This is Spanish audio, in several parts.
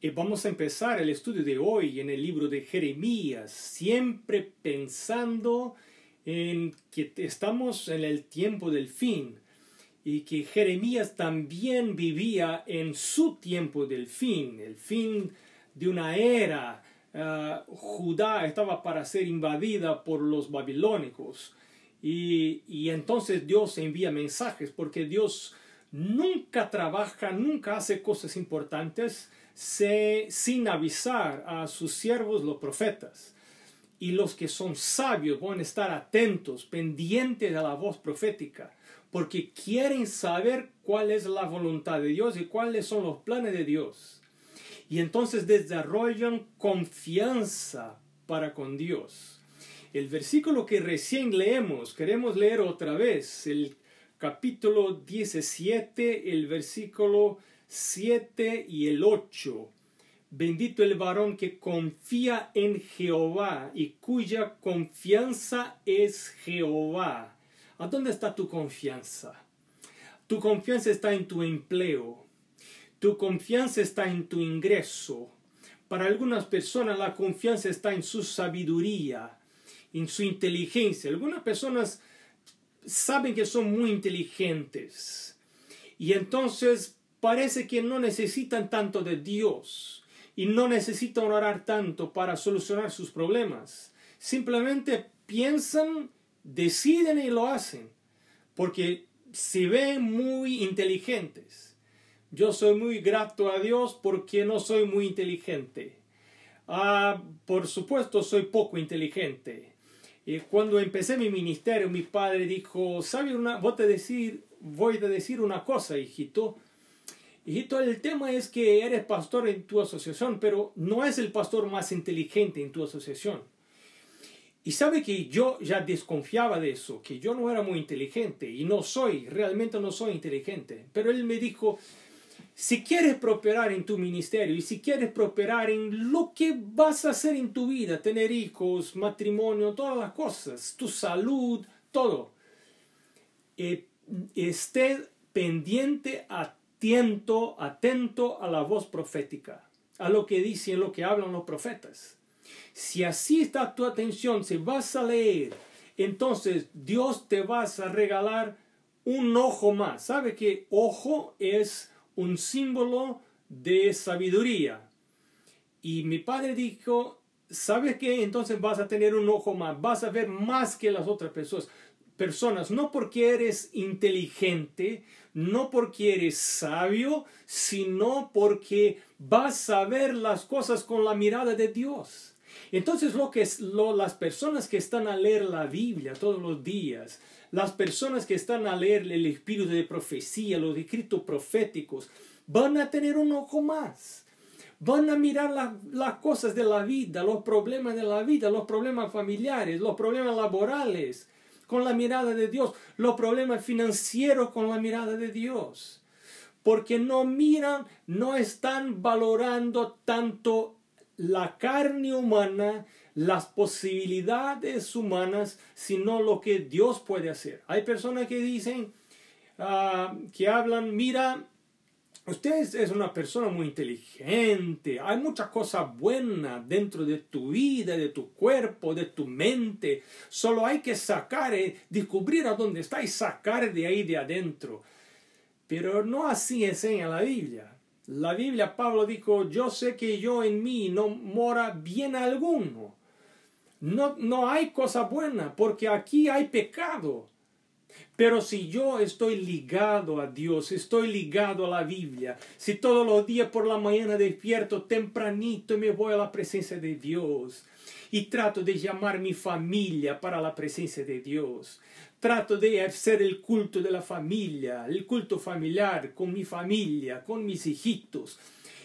Y vamos a empezar el estudio de hoy en el libro de Jeremías, siempre pensando en que estamos en el tiempo del fin y que Jeremías también vivía en su tiempo del fin, el fin de una era. Ah, Judá estaba para ser invadida por los babilónicos y, y entonces Dios envía mensajes porque Dios nunca trabaja, nunca hace cosas importantes sin avisar a sus siervos los profetas. Y los que son sabios van a estar atentos, pendientes de la voz profética, porque quieren saber cuál es la voluntad de Dios y cuáles son los planes de Dios. Y entonces desarrollan confianza para con Dios. El versículo que recién leemos, queremos leer otra vez, el capítulo 17, el versículo 7 y el 8. Bendito el varón que confía en Jehová y cuya confianza es Jehová. ¿A dónde está tu confianza? Tu confianza está en tu empleo. Tu confianza está en tu ingreso. Para algunas personas la confianza está en su sabiduría, en su inteligencia. Algunas personas saben que son muy inteligentes y entonces parece que no necesitan tanto de Dios y no necesitan orar tanto para solucionar sus problemas. Simplemente piensan, deciden y lo hacen, porque se ven muy inteligentes. Yo soy muy grato a Dios porque no soy muy inteligente. Ah, por supuesto, soy poco inteligente. Y cuando empecé mi ministerio, mi padre dijo, ¿sabe una? Voy a decir, voy a decir una cosa, hijito Hijito, el tema es que eres pastor en tu asociación, pero no es el pastor más inteligente en tu asociación. Y sabe que yo ya desconfiaba de eso, que yo no era muy inteligente y no soy, realmente no soy inteligente. Pero él me dijo, si quieres prosperar en tu ministerio y si quieres prosperar en lo que vas a hacer en tu vida, tener hijos, matrimonio, todas las cosas, tu salud, todo, eh, esté pendiente a atento, atento a la voz profética, a lo que dicen, lo que hablan los profetas. Si así está tu atención, si vas a leer, entonces Dios te vas a regalar un ojo más. ¿Sabe que ojo es un símbolo de sabiduría? Y mi padre dijo, ¿sabes qué? Entonces vas a tener un ojo más, vas a ver más que las otras personas personas, no porque eres inteligente, no porque eres sabio, sino porque vas a ver las cosas con la mirada de Dios. Entonces lo que es, lo, las personas que están a leer la Biblia todos los días, las personas que están a leer el espíritu de profecía, los escritos proféticos, van a tener un ojo más. Van a mirar las cosas de la vida, los problemas de la vida, los problemas familiares, los problemas laborales, con la mirada de Dios, los problemas financieros con la mirada de Dios. Porque no miran, no están valorando tanto la carne humana, las posibilidades humanas, sino lo que Dios puede hacer. Hay personas que dicen, ah, que hablan, mira, Usted es una persona muy inteligente, hay muchas cosas buenas dentro de tu vida, de tu cuerpo, de tu mente. Solo hay que sacar, eh, descubrir a dónde está y sacar de ahí de adentro. Pero no así enseña la Biblia. La Biblia, Pablo dijo, yo sé que yo en mí no mora bien alguno. No, no hay cosa buena, porque aquí hay pecado. Pero si yo estoy ligado a Dios, estoy ligado a la Biblia, si todos los días por la mañana despierto tempranito y me voy a la presencia de Dios y trato de llamar mi familia para la presencia de Dios, trato de hacer el culto de la familia, el culto familiar con mi familia, con mis hijitos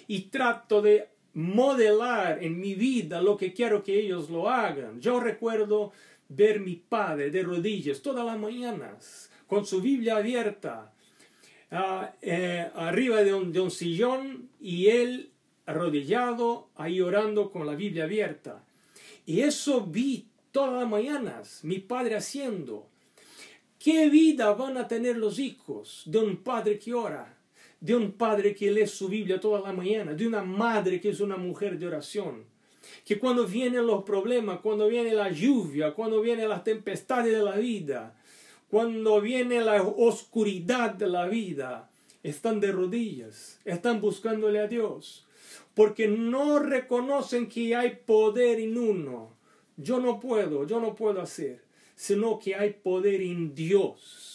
y trato de modelar en mi vida lo que quiero que ellos lo hagan. Yo recuerdo ver mi padre de rodillas todas las mañanas, con su Biblia abierta, ah, eh, arriba de un, de un sillón y él arrodillado ahí orando con la Biblia abierta. Y eso vi todas las mañanas mi padre haciendo. ¿Qué vida van a tener los hijos de un padre que ora? de un padre que lee su Biblia toda la mañana, de una madre que es una mujer de oración. Que cuando vienen los problemas, cuando viene la lluvia, cuando vienen las tempestades de la vida, cuando viene la oscuridad de la vida, están de rodillas, están buscándole a Dios, porque no reconocen que hay poder en uno. Yo no puedo, yo no puedo hacer, sino que hay poder en Dios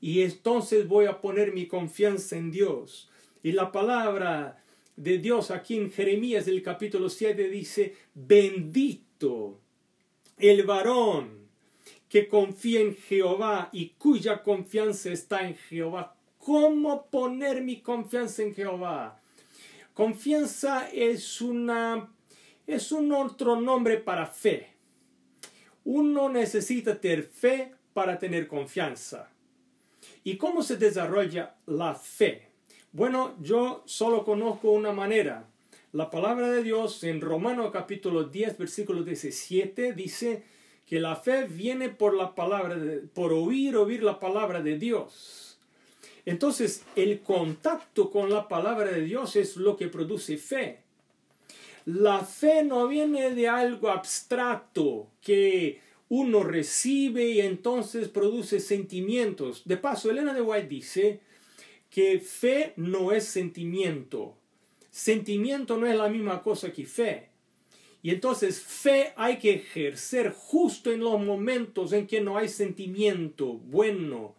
y entonces voy a poner mi confianza en Dios. Y la palabra de Dios aquí en Jeremías el capítulo 7 dice, bendito el varón que confía en Jehová y cuya confianza está en Jehová. ¿Cómo poner mi confianza en Jehová? Confianza es es un otro nombre para fe. Uno necesita tener fe para tener confianza. ¿Y cómo se desarrolla la fe? Bueno, yo solo conozco una manera. La palabra de Dios en Romanos capítulo 10, versículo 17 dice que la fe viene por la palabra, por oír, oír la palabra de Dios. Entonces, el contacto con la palabra de Dios es lo que produce fe. La fe no viene de algo abstracto que uno recibe y entonces produce sentimientos. De paso, Elena de White dice que fe no es sentimiento. Sentimiento no es la misma cosa que fe. Y entonces fe hay que ejercer justo en los momentos en que no hay sentimiento bueno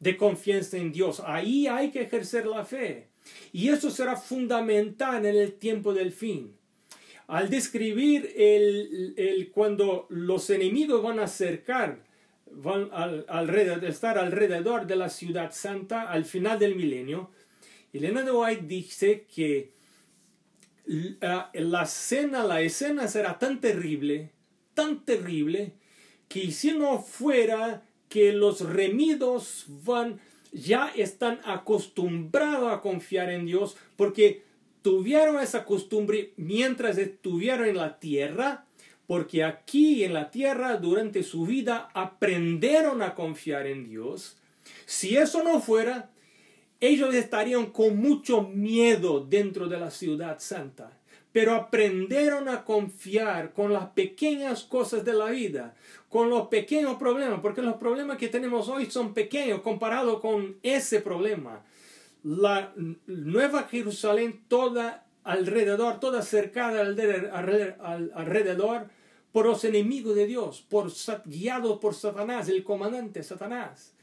de confianza en Dios. Ahí hay que ejercer la fe. Y eso será fundamental en el tiempo del fin al describir el, cuando los enemigos van a acercar, van al, alrededor, estar alrededor de la ciudad santa al final del milenio, Elena de White dice que la, la escena, la escena será tan terrible, tan terrible, que si no fuera que los remidos van, ya están acostumbrados a confiar en Dios, porque tuvieron esa costumbre mientras estuvieron en la tierra, porque aquí en la tierra durante su vida aprendieron a confiar en Dios. Si eso no fuera, ellos estarían con mucho miedo dentro de la ciudad santa, pero aprendieron a confiar con las pequeñas cosas de la vida, con los pequeños problemas, porque los problemas que tenemos hoy son pequeños comparados con ese problema la nueva Jerusalén toda alrededor, toda cercada alrededor por los enemigos de Dios, por, guiados por Satanás, el comandante Satanás.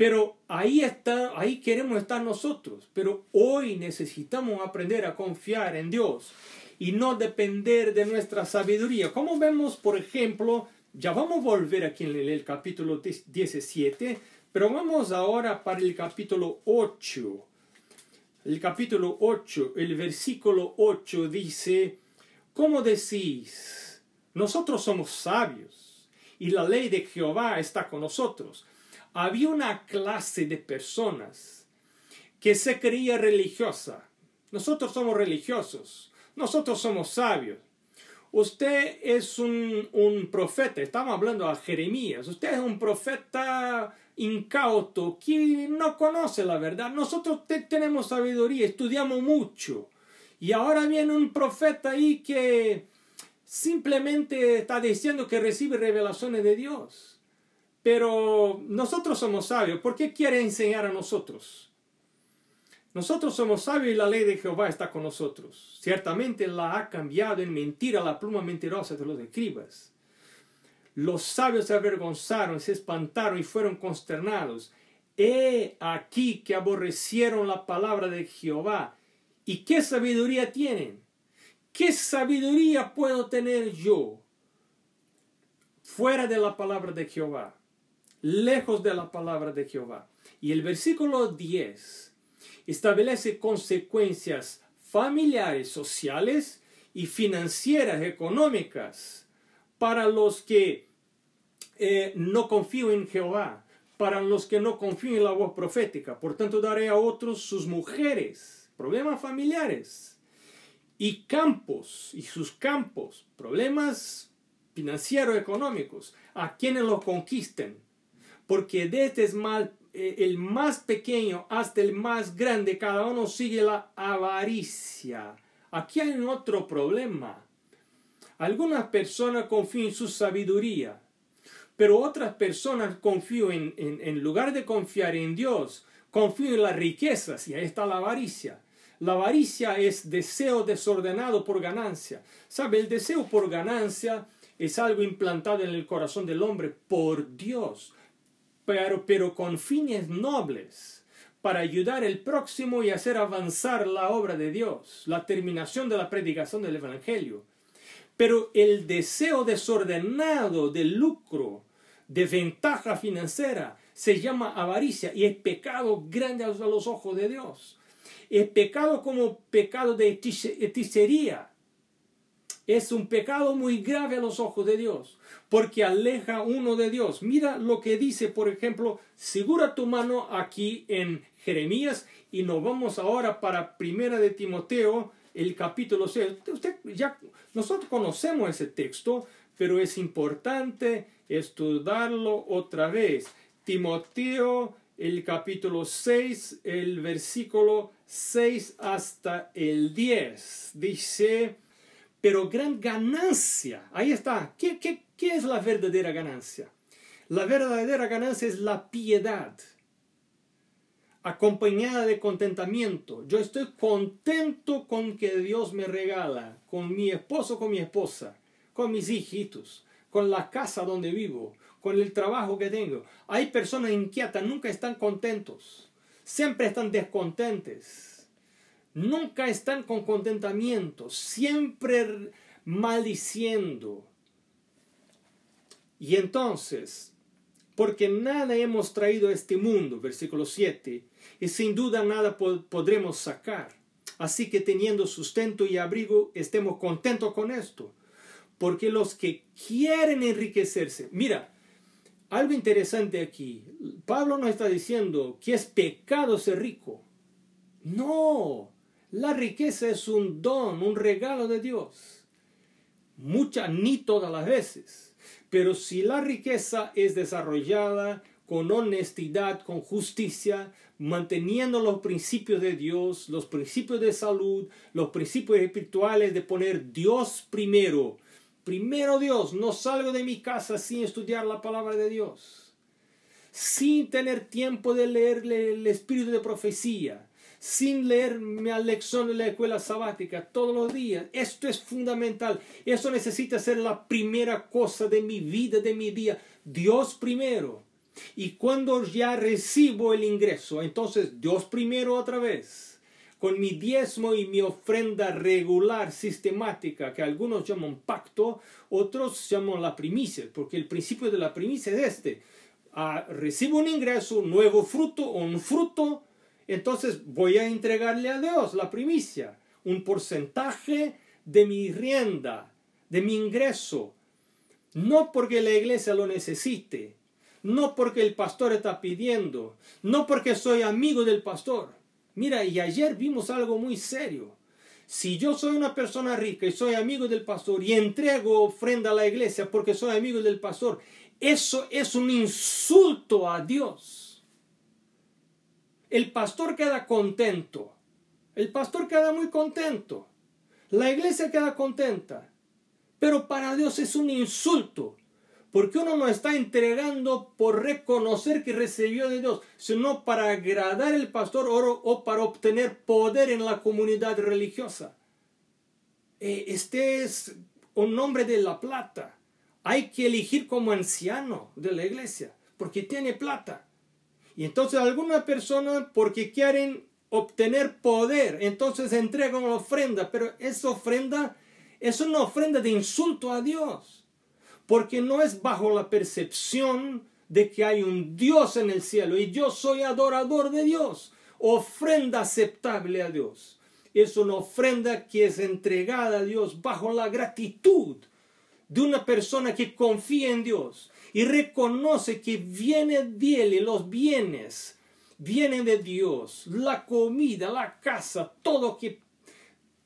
Pero ahí está, ahí queremos estar nosotros. Pero hoy necesitamos aprender a confiar en Dios y no depender de nuestra sabiduría. Como vemos, por ejemplo, ya vamos a volver aquí en el capítulo 17, pero vamos ahora para el capítulo 8. El capítulo 8, el versículo 8 dice, ¿cómo decís? Nosotros somos sabios y la ley de Jehová está con nosotros. Había una clase de personas que se creía religiosa. Nosotros somos religiosos, nosotros somos sabios. Usted es un, profeta, estamos hablando a Jeremías, usted es un profeta incauto, que no conoce la verdad. Nosotros tenemos sabiduría, estudiamos mucho. Y ahora viene un profeta ahí que simplemente está diciendo que recibe revelaciones de Dios. Pero nosotros somos sabios. ¿Por qué quiere enseñar a nosotros? Nosotros somos sabios y la ley de Jehová está con nosotros. Ciertamente la ha cambiado en mentira la pluma mentirosa de los escribas. Los sabios se avergonzaron, se espantaron y fueron consternados. He aquí que aborrecieron la palabra de Jehová. ¿Y qué sabiduría tienen? ¿Qué sabiduría puedo tener yo fuera de la palabra de Jehová? Lejos de la palabra de Jehová. Y el versículo 10 establece consecuencias familiares, sociales y financieras, económicas para los que eh, no confían en Jehová, para los que no confían en la voz profética. Por tanto, daré a otros sus mujeres, problemas familiares, y campos, y sus campos, problemas financieros, económicos, a quienes los conquisten. Porque de es mal eh, el más pequeño hasta el más grande, cada uno sigue la avaricia. Aquí hay otro problema. Algunas personas confían en su sabiduría, pero otras personas confían en, en, en lugar de confiar en Dios, confían en las riquezas y ahí está la avaricia. La avaricia es deseo desordenado por ganancia. ¿Sabe? El deseo por ganancia es algo implantado en el corazón del hombre por Dios, pero, pero con fines nobles, para ayudar al próximo y hacer avanzar la obra de Dios, la terminación de la predicación del Evangelio. Pero el deseo desordenado de lucro, de ventaja financiera, se llama avaricia y es pecado grande a los ojos de Dios. Es pecado como pecado de hechicería. Es un pecado muy grave a los ojos de Dios, porque aleja uno de Dios. Mira lo que dice, por ejemplo, segura tu mano aquí en Jeremías y nos vamos ahora para Primera de Timoteo, el capítulo 6. Usted, ya, nosotros conocemos ese texto, pero es importante estudiarlo otra vez. Timoteo, el capítulo 6, el versículo 6 hasta el 10. Dice, pero gran ganancia, ahí está, ¿Qué, qué, qué es la verdadera ganancia? La verdadera ganancia es la piedad, acompañada de contentamiento. Yo estoy contento con que Dios me regala, con mi esposo, con mi esposa, con mis hijitos, con la casa donde vivo, con el trabajo que tengo. Hay personas inquietas, nunca están contentos siempre están descontentes, nunca están con contentamiento, siempre maldiciendo. Y entonces, porque nada hemos traído a este mundo, versículo 7, y sin duda nada podremos sacar. Así que teniendo sustento y abrigo, estemos contentos con esto. Porque los que quieren enriquecerse, mira, algo interesante aquí. Pablo no está diciendo que es pecado ser rico. No, la riqueza es un don, un regalo de Dios. Mucha, ni todas las veces. Pero si la riqueza es desarrollada con honestidad, con justicia, manteniendo los principios de Dios, los principios de salud, los principios espirituales de poner Dios primero, Primero Dios, no salgo de mi casa sin estudiar la palabra de Dios, sin tener tiempo de leerle el espíritu de profecía, sin leer mi lección de la escuela sabática todos los días. Esto es fundamental. Eso necesita ser la primera cosa de mi vida, de mi día. Dios primero. Y cuando ya recibo el ingreso, entonces Dios primero otra vez con mi diezmo y mi ofrenda regular, sistemática, que algunos llaman pacto, otros llaman la primicia, porque el principio de la primicia es este. Ah, recibo un ingreso, un nuevo fruto, un fruto, entonces voy a entregarle a Dios la primicia, un porcentaje de mi rienda, de mi ingreso, no porque la iglesia lo necesite, no porque el pastor está pidiendo, no porque soy amigo del pastor, Mira, y ayer vimos algo muy serio. Si yo soy una persona rica y soy amigo del pastor y entrego ofrenda a la iglesia porque soy amigo del pastor, eso es un insulto a Dios. El pastor queda contento. El pastor queda muy contento. La iglesia queda contenta. Pero para Dios es un insulto porque uno no está entregando por reconocer que recibió de Dios, sino para agradar al pastor o, para obtener poder en la comunidad religiosa. Eh, este es un nombre de la plata. Hay que elegir como anciano de la iglesia, porque tiene plata. Y entonces alguna persona, porque quieren obtener poder, entonces entregan ofrenda, pero esa ofrenda es una ofrenda de insulto a Dios porque no es bajo la percepción de que hay un Dios en el cielo y yo soy adorador de Dios, ofrenda aceptable a Dios. Es una ofrenda que es entregada a Dios bajo la gratitud de una persona que confía en Dios y reconoce que viene de Él los bienes vienen de Dios, la comida, la casa, todo que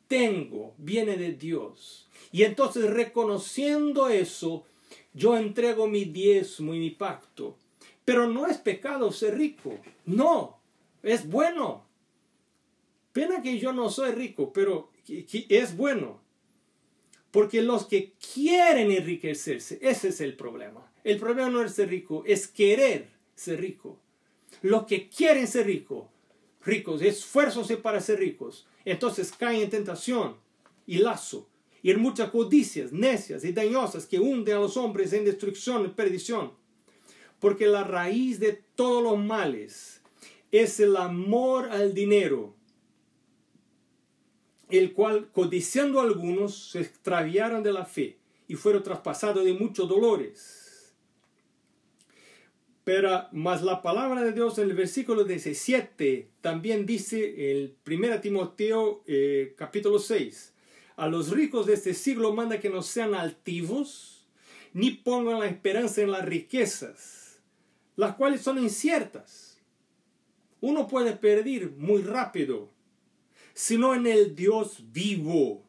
tengo viene de Dios. Y entonces reconociendo eso, yo entrego mi diezmo y mi pacto, Pero no es pecado ser rico. No, es bueno. Pena que yo no soy rico, pero es bueno. Porque los que quieren enriquecerse, ese es el problema. El problema no es ser rico, es querer ser rico. Los que quieren ser ricos, ricos, esfuérzose para ser ricos, entonces caen en tentación y lazo y en muchas codicias necias y dañosas que hunden a los hombres en destrucción y perdición. Porque la raíz de todos los males es el amor al dinero, el cual, codiciando algunos, se extraviaron de la fe y fueron traspasados de muchos dolores. Pero más la palabra de Dios en el versículo 17 también dice el 1 Timoteo eh, capítulo 6 a los ricos de este siglo manda que no sean altivos, ni pongan la esperanza en las riquezas, las cuales son inciertas. Uno puede perder muy rápido, sino en el Dios vivo,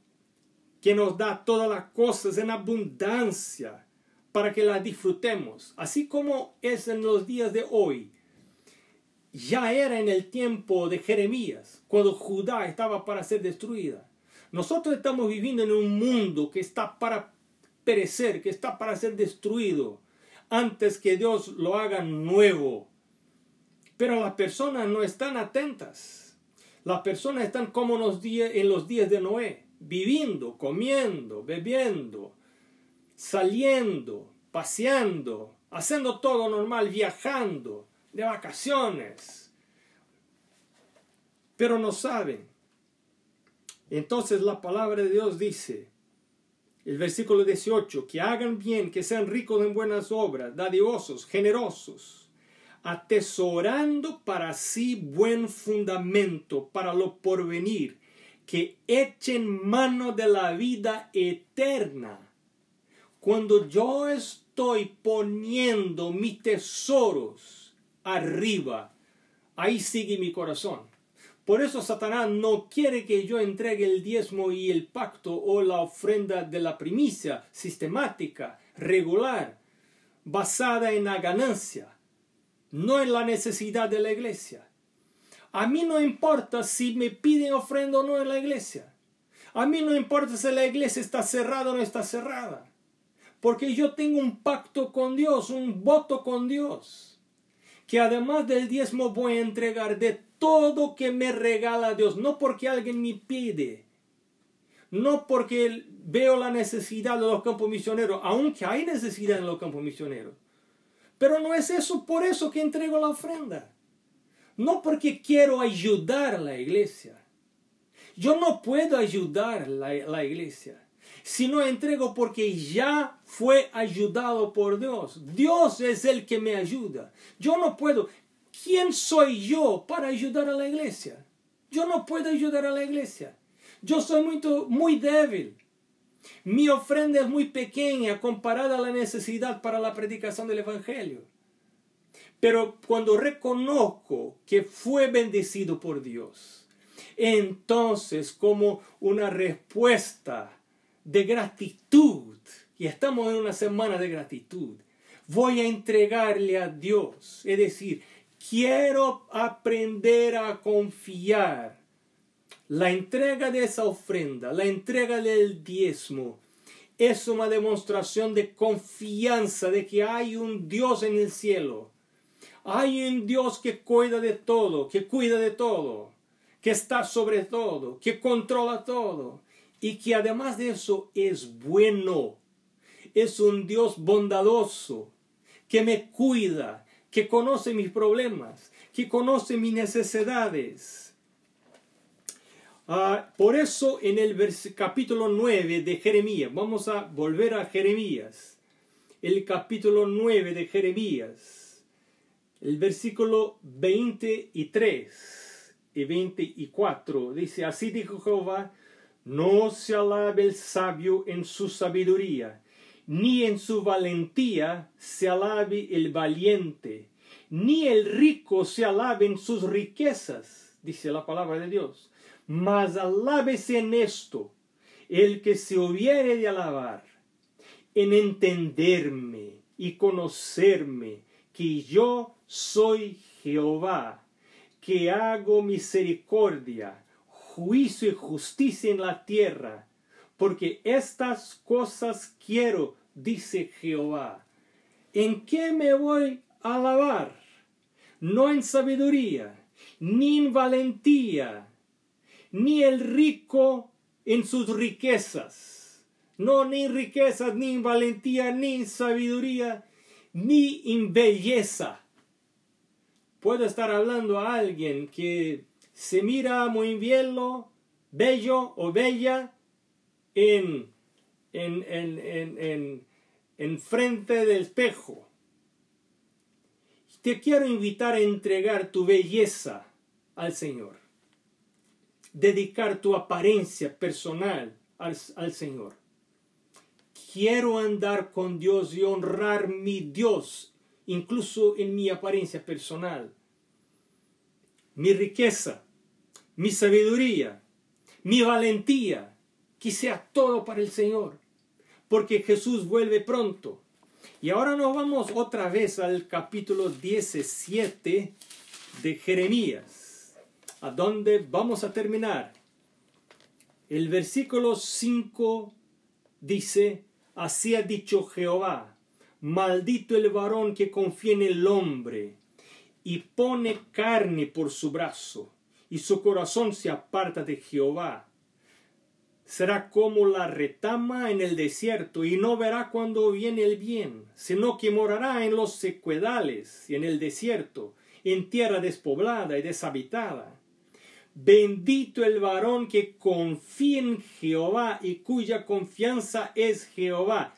que nos da todas las cosas en abundancia para que las disfrutemos, así como es en los días de hoy. Ya era en el tiempo de Jeremías, cuando Judá estaba para ser destruida. Nosotros estamos viviendo en un mundo que está para perecer, que está para ser destruido, antes que Dios lo haga nuevo. Pero las personas no están atentas. Las personas están como en los días de Noé, viviendo, comiendo, bebiendo, saliendo, paseando, haciendo todo normal, viajando, de vacaciones. Pero no saben entonces la palabra de Dios dice, el versículo 18, que hagan bien, que sean ricos en buenas obras, dadivosos, generosos, atesorando para sí buen fundamento para lo porvenir, que echen mano de la vida eterna. Cuando yo estoy poniendo mis tesoros arriba, ahí sigue mi corazón. Por eso Satanás no quiere que yo entregue el diezmo y el pacto o la ofrenda de la primicia sistemática, regular, basada en la ganancia, no en la necesidad de la iglesia. A mí no importa si me piden ofrenda o no en la iglesia. A mí no importa si la iglesia está cerrada o no está cerrada. Porque yo tengo un pacto con Dios, un voto con Dios. Que además del diezmo voy a entregar de todo que me regala Dios, no porque alguien me pide, no porque veo la necesidad de los campos misioneros, aunque hay necesidad en los campos misioneros. Pero no es eso por eso que entrego la ofrenda. No porque quiero ayudar a la iglesia. Yo no puedo ayudar la, la iglesia. Si no entrego porque ya fue ayudado por Dios. Dios es el que me ayuda. Yo no puedo. ¿Quién soy yo para ayudar a la iglesia? Yo no puedo ayudar a la iglesia. Yo soy muy, muy débil. Mi ofrenda es muy pequeña comparada a la necesidad para la predicación del Evangelio. Pero cuando reconozco que fue bendecido por Dios, entonces como una respuesta de gratitud, y estamos en una semana de gratitud, voy a entregarle a Dios, es decir, quiero aprender a confiar. La entrega de esa ofrenda, la entrega del diezmo, es una demostración de confianza de que hay un Dios en el cielo. Hay un Dios que cuida de todo, que cuida de todo, que está sobre todo, que controla todo y que además de eso es bueno. Es un Dios bondadoso que me cuida, que conoce mis problemas, que conoce mis necesidades. Ah, por eso en el capítulo 9 de Jeremías, vamos a volver a Jeremías, el capítulo 9 de Jeremías, el versículo 23 y 24, dice, así dijo Jehová, no se alabe el sabio en su sabiduría, ni en su valentía se alabe el valiente, ni el rico se alabe en sus riquezas, dice la palabra de Dios, mas alábese en esto el que se hubiere de alabar, en entenderme y conocerme, que yo soy Jehová, que hago misericordia, juicio y justicia en la tierra, porque estas cosas quiero, dice Jehová. ¿En qué me voy a alabar? No en sabiduría, ni en valentía, ni el rico en sus riquezas. No, ni en riquezas, ni en valentía, ni en sabiduría, ni en belleza. Puedo estar hablando a alguien que se mira muy bien, bello o bella en, en, en, en, en frente del espejo. Te quiero invitar a entregar tu belleza al Señor. Dedicar tu apariencia personal al, al Señor. Quiero andar con Dios y honrar mi Dios, incluso en mi apariencia personal. Mi riqueza, mi sabiduría, mi valentía, que sea todo para el Señor, porque Jesús vuelve pronto. Y ahora nos vamos otra vez al capítulo 17 de Jeremías, a donde vamos a terminar. El versículo 5 dice, así ha dicho Jehová, maldito el varón que confía en el hombre y pone carne por su brazo, y su corazón se aparta de Jehová será como la retama en el desierto y no verá cuando viene el bien, sino que morará en los secuedales y en el desierto, en tierra despoblada y deshabitada. Bendito el varón que confía en Jehová y cuya confianza es Jehová.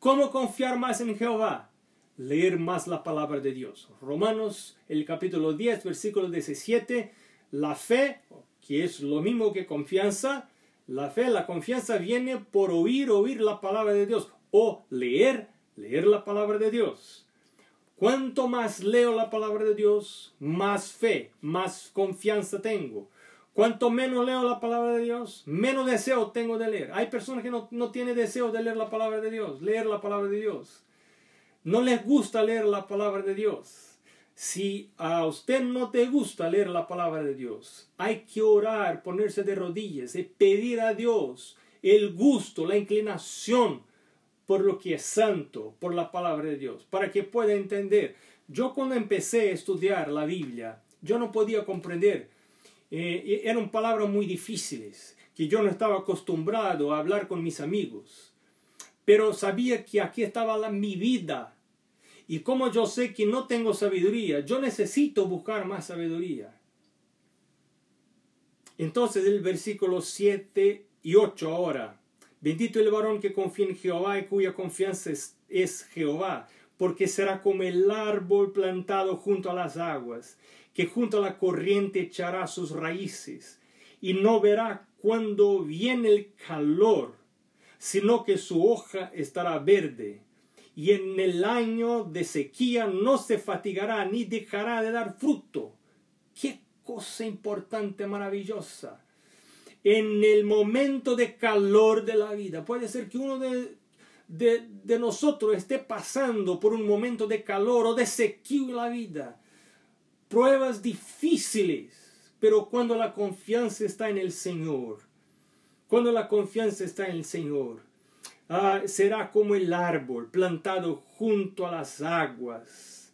¿Cómo confiar más en Jehová? Leer más la palabra de Dios. Romanos, el capítulo 10, versículo 17. La fe, que es lo mismo que confianza, la fe, la confianza viene por oír, oír la palabra de Dios o leer, leer la palabra de Dios. Cuanto más leo la palabra de Dios, más fe, más confianza tengo. Cuanto menos leo la palabra de Dios, menos deseo tengo de leer. Hay personas que no, no tienen deseo de leer la palabra de Dios, leer la palabra de Dios. No les gusta leer la palabra de Dios. Si a usted no te gusta leer la palabra de Dios, hay que orar, ponerse de rodillas y pedir a Dios el gusto, la inclinación por lo que es santo, por la palabra de Dios, para que pueda entender. Yo cuando empecé a estudiar la Biblia, yo no podía comprender. Eh, eran palabras muy difíciles, que yo no estaba acostumbrado a hablar con mis amigos. Pero sabía que aquí estaba mi vida, y como yo sé que no tengo sabiduría, yo necesito buscar más sabiduría. Entonces el versículo 7 y 8 ahora. Bendito el varón que confía en Jehová y cuya confianza es, es Jehová, porque será como el árbol plantado junto a las aguas, que junto a la corriente echará sus raíces, y no verá cuando viene el calor, sino que su hoja estará verde y en el año de sequía no se fatigará ni dejará de dar fruto. Qué cosa importante, maravillosa. En el momento de calor de la vida, puede ser que uno de, de, nosotros esté pasando por un momento de calor o de sequía en la vida. Pruebas difíciles, pero cuando la confianza está en el Señor, cuando la confianza está en el Señor, Ah, será como el árbol plantado junto a las aguas,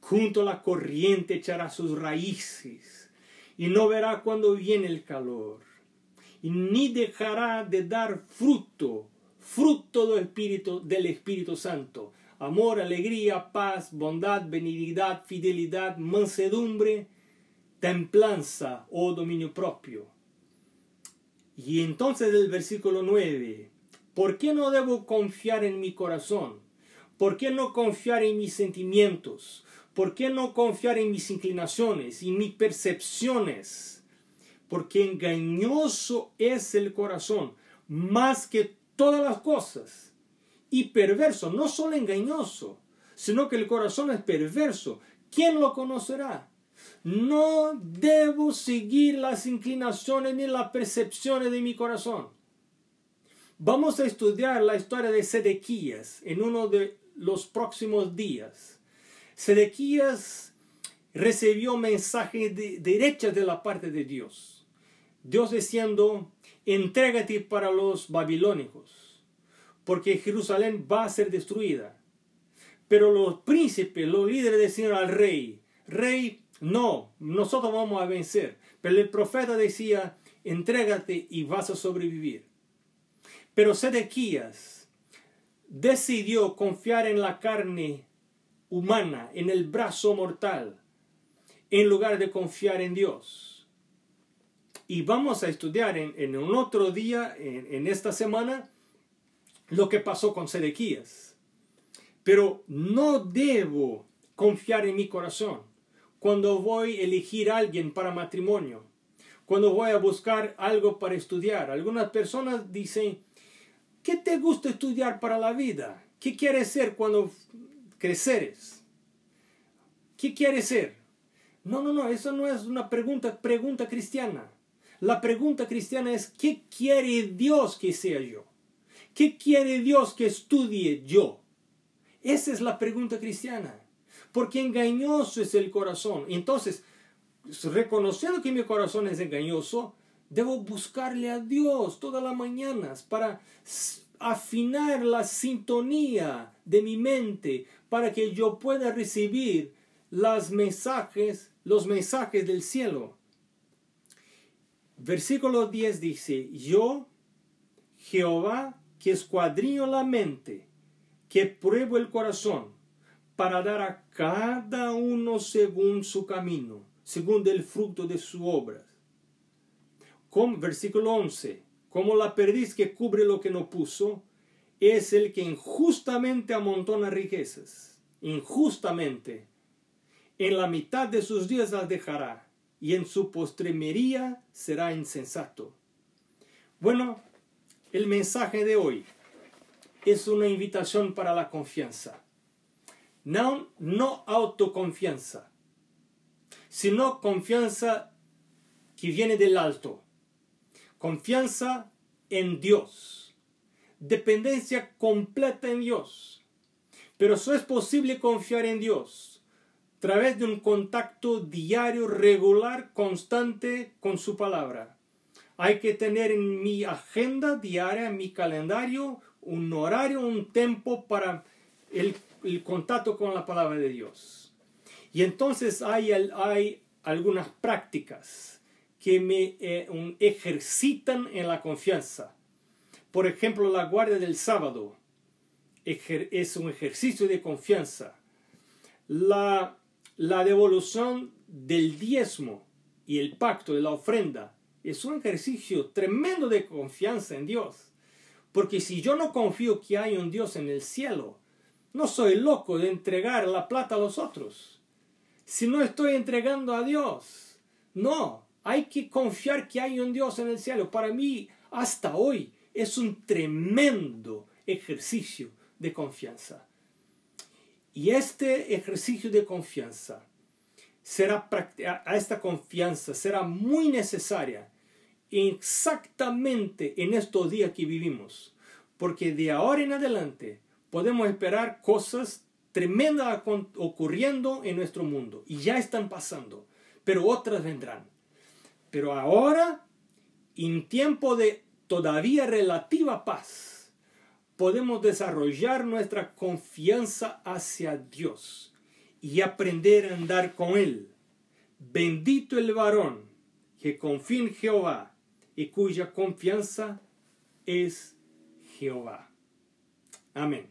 junto a la corriente echará sus raíces y no verá cuando viene el calor, y ni dejará de dar fruto, fruto del Espíritu, del Espíritu Santo, amor, alegría, paz, bondad, benignidad, fidelidad, mansedumbre, templanza o dominio propio. Y entonces el versículo 9, ¿Por qué no debo confiar en mi corazón? ¿Por qué no confiar en mis sentimientos? ¿Por qué no confiar en mis inclinaciones y mis percepciones? Porque engañoso es el corazón más que todas las cosas. Y perverso, no solo engañoso, sino que el corazón es perverso. ¿Quién lo conocerá? No debo seguir las inclinaciones ni las percepciones de mi corazón. Vamos a estudiar la historia de Sedequías en uno de los próximos días. Sedequías recibió mensajes de, derechos de la parte de Dios. Dios diciendo, entrégate para los babilónicos, porque Jerusalén va a ser destruida. Pero los príncipes, los líderes decían al rey, rey, no, nosotros vamos a vencer. Pero el profeta decía, entrégate y vas a sobrevivir. Pero Sedequías decidió confiar en la carne humana, en el brazo mortal, en lugar de confiar en Dios. Y vamos a estudiar en, un otro día, en, esta semana, lo que pasó con Sedequías. Pero no debo confiar en mi corazón cuando voy a elegir a alguien para matrimonio, cuando voy a buscar algo para estudiar. Algunas personas dicen, ¿qué te gusta estudiar para la vida? ¿Qué quieres ser cuando creceres? ¿Qué quieres ser? No, no, no, eso no es una pregunta, pregunta cristiana. La pregunta cristiana es, ¿qué quiere Dios que sea yo? ¿Qué quiere Dios que estudie yo? Esa es la pregunta cristiana. Porque engañoso es el corazón. Entonces, reconociendo que mi corazón es engañoso, debo buscarle a Dios todas las mañanas para afinar la sintonía de mi mente para que yo pueda recibir los mensajes, los mensajes del cielo. Versículo 10 dice, yo, Jehová, que escuadrillo la mente, que pruebo el corazón, para dar a cada uno según su camino, según el fruto de su obra. Con, versículo 11, como la perdiz que cubre lo que no puso, es el que injustamente amontona riquezas, injustamente en la mitad de sus días las dejará, y en su postremería será insensato. Bueno, el mensaje de hoy es una invitación para la confianza. No, no autoconfianza, sino confianza que viene del alto. Confianza en Dios. Dependencia completa en Dios. Pero eso es posible confiar en Dios través de un contacto diario, regular, constante con su palabra. Hay que tener en mi agenda diaria, en mi calendario, un horario, un tiempo para el, contacto con la palabra de Dios. Y entonces hay algunas prácticas que me eh, ejercitan en la confianza. Por ejemplo, la guardia del sábado es un ejercicio de confianza. La la devolución del diezmo y el pacto de la ofrenda es un ejercicio tremendo de confianza en Dios. Porque si yo no confío que hay un Dios en el cielo, no soy loco de entregar la plata a los otros. Si no estoy entregando a Dios, no, hay que confiar que hay un Dios en el cielo. Para mí, hasta hoy, es un tremendo ejercicio de confianza. Y este ejercicio de confianza será a esta confianza será muy necesaria exactamente en estos días que vivimos, porque de ahora en adelante podemos esperar cosas tremendas ocurriendo en nuestro mundo y ya están pasando, pero otras vendrán. Pero ahora, en tiempo de todavía relativa paz, podemos desarrollar nuestra confianza hacia Dios y aprender a andar con Él. Bendito el varón que confía en Jehová y cuya confianza es Jehová. Amén.